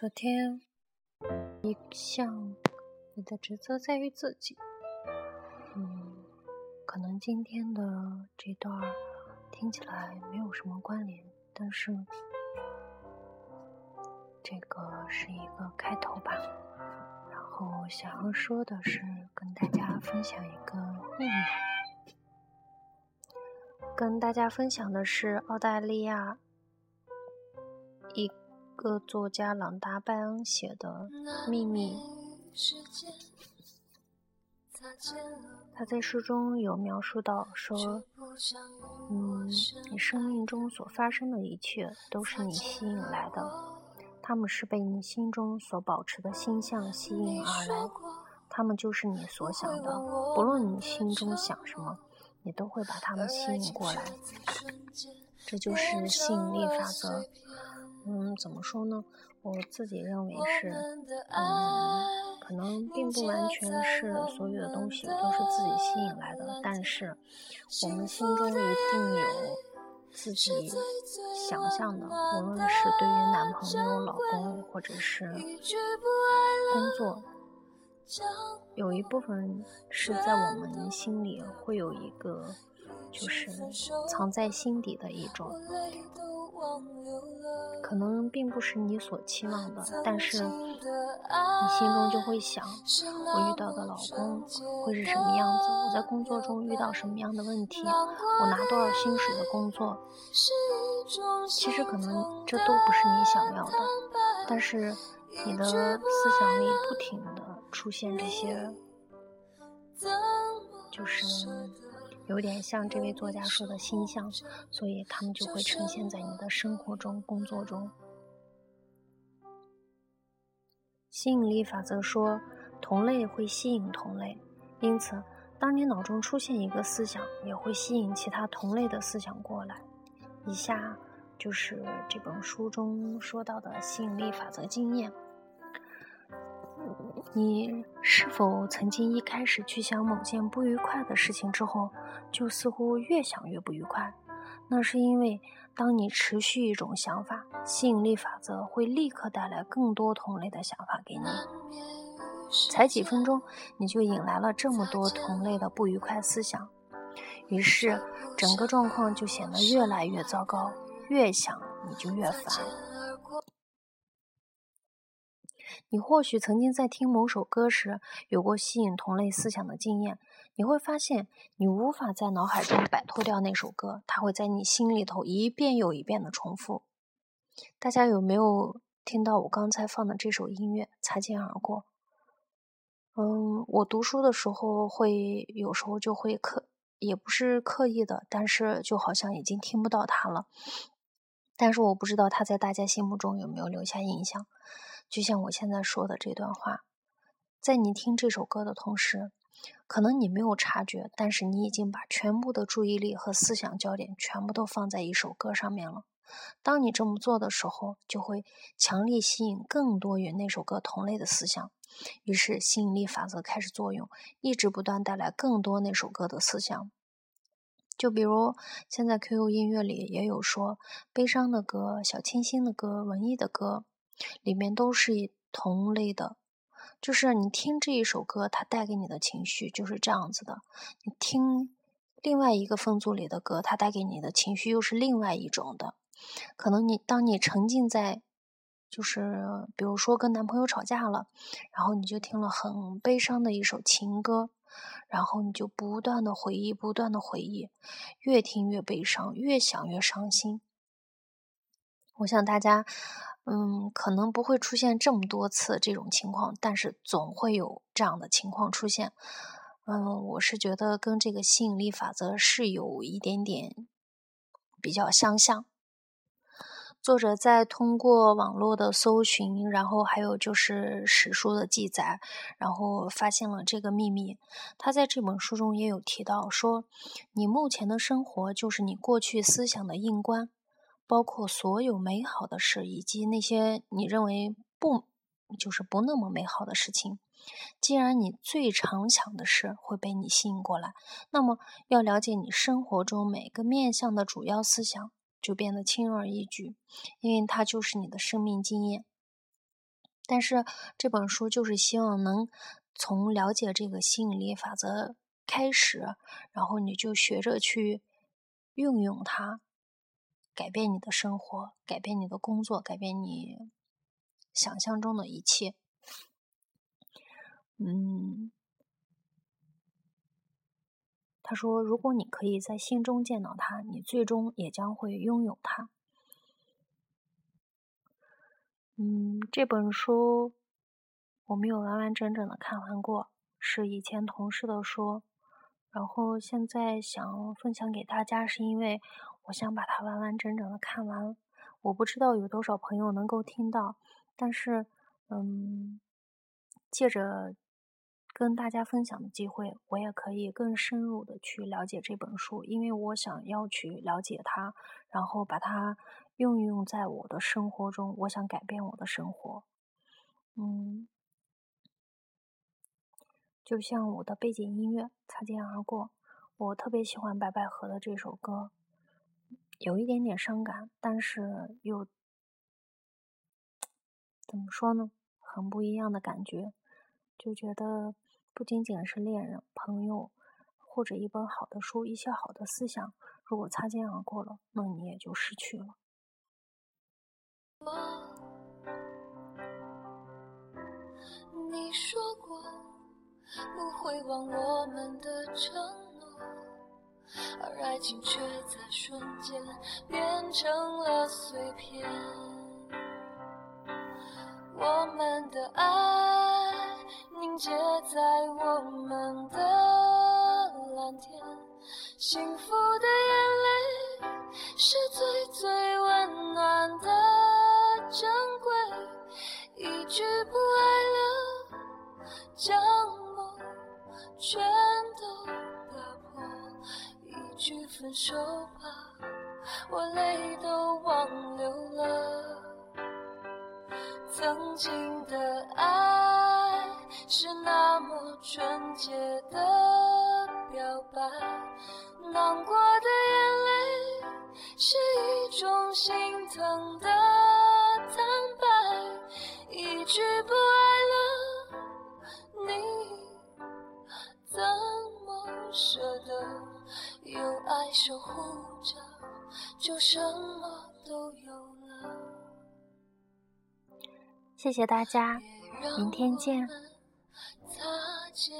昨天，一项你的职责在于自己。嗯，可能今天的这段听起来没有什么关联，但是这个是一个开头吧。然后想要说的是，跟大家分享一个秘密。跟大家分享的是澳大利亚一。个作家朗达·拜恩写的《秘密》，他在书中有描述到说：“嗯，你生命中所发生的一切都是你吸引来的，他们是被你心中所保持的心象吸引而来，他们就是你所想的，不论你心中想什么，你都会把他们吸引过来，这就是吸引力法则。”嗯，怎么说呢？我自己认为是，嗯，可能并不完全是所有的东西都是自己吸引来的，但是我们心中一定有自己想象的，无论是对于男朋友、老公，或者是工作，有一部分是在我们心里会有一个，就是藏在心底的一种。可能并不是你所期望的，但是你心中就会想：我遇到的老公会是什么样子？我在工作中遇到什么样的问题？我拿多少薪水的工作？其实可能这都不是你想要的，但是你的思想里不停的出现这些，就是。有点像这位作家说的星象，所以他们就会呈现在你的生活中、工作中。吸引力法则说，同类会吸引同类，因此，当你脑中出现一个思想，也会吸引其他同类的思想过来。以下就是这本书中说到的吸引力法则经验。你是否曾经一开始去想某件不愉快的事情之后，就似乎越想越不愉快？那是因为，当你持续一种想法，吸引力法则会立刻带来更多同类的想法给你。才几分钟，你就引来了这么多同类的不愉快思想，于是整个状况就显得越来越糟糕。越想，你就越烦。你或许曾经在听某首歌时有过吸引同类思想的经验，你会发现你无法在脑海中摆脱掉那首歌，它会在你心里头一遍又一遍的重复。大家有没有听到我刚才放的这首音乐？擦肩而过。嗯，我读书的时候会有时候就会刻，也不是刻意的，但是就好像已经听不到它了。但是我不知道它在大家心目中有没有留下印象。就像我现在说的这段话，在你听这首歌的同时，可能你没有察觉，但是你已经把全部的注意力和思想焦点全部都放在一首歌上面了。当你这么做的时候，就会强力吸引更多与那首歌同类的思想，于是吸引力法则开始作用，一直不断带来更多那首歌的思想。就比如现在 QQ 音乐里也有说悲伤的歌、小清新的歌、文艺的歌。里面都是同类的，就是你听这一首歌，它带给你的情绪就是这样子的；你听另外一个分组里的歌，它带给你的情绪又是另外一种的。可能你当你沉浸在，就是比如说跟男朋友吵架了，然后你就听了很悲伤的一首情歌，然后你就不断的回忆，不断的回忆，越听越悲伤，越想越伤心。我想大家。嗯，可能不会出现这么多次这种情况，但是总会有这样的情况出现。嗯，我是觉得跟这个吸引力法则是有一点点比较相像。作者在通过网络的搜寻，然后还有就是史书的记载，然后发现了这个秘密。他在这本书中也有提到说，你目前的生活就是你过去思想的印观。包括所有美好的事，以及那些你认为不就是不那么美好的事情。既然你最常想的事会被你吸引过来，那么要了解你生活中每个面向的主要思想就变得轻而易举，因为它就是你的生命经验。但是这本书就是希望能从了解这个吸引力法则开始，然后你就学着去运用它，改变你的生活，改变你的工作，改变你想象中的一切。嗯，他说：“如果你可以在心中见到他，你最终也将会拥有他。”嗯，这本书我没有完完整整的看完过，是以前同事的书，然后现在想分享给大家，是因为我想把它完完整整的看完。我不知道有多少朋友能够听到，但是，嗯，借着跟大家分享的机会，我也可以更深入的去了解这本书，因为我想要去了解它，然后把它。运用在我的生活中，我想改变我的生活。嗯，就像我的背景音乐《擦肩而过》，我特别喜欢白百合的这首歌，有一点点伤感，但是又怎么说呢？很不一样的感觉，就觉得不仅仅是恋人、朋友，或者一本好的书、一些好的思想，如果擦肩而过了，那你也就失去了。你说过不会忘我们的承诺，而爱情却在瞬间变成了碎片。我们的爱凝结在我们的蓝天，幸福的眼泪是最最温暖的。珍贵，一句不爱了，将梦全都；一句分手吧，我泪都忘流了。曾经的爱是那么纯洁的表白，难过的眼泪是一种心疼的坦白。一。句不爱了，你怎么舍得？有爱守护着，就什么都有了。谢谢大家，明天见。擦肩。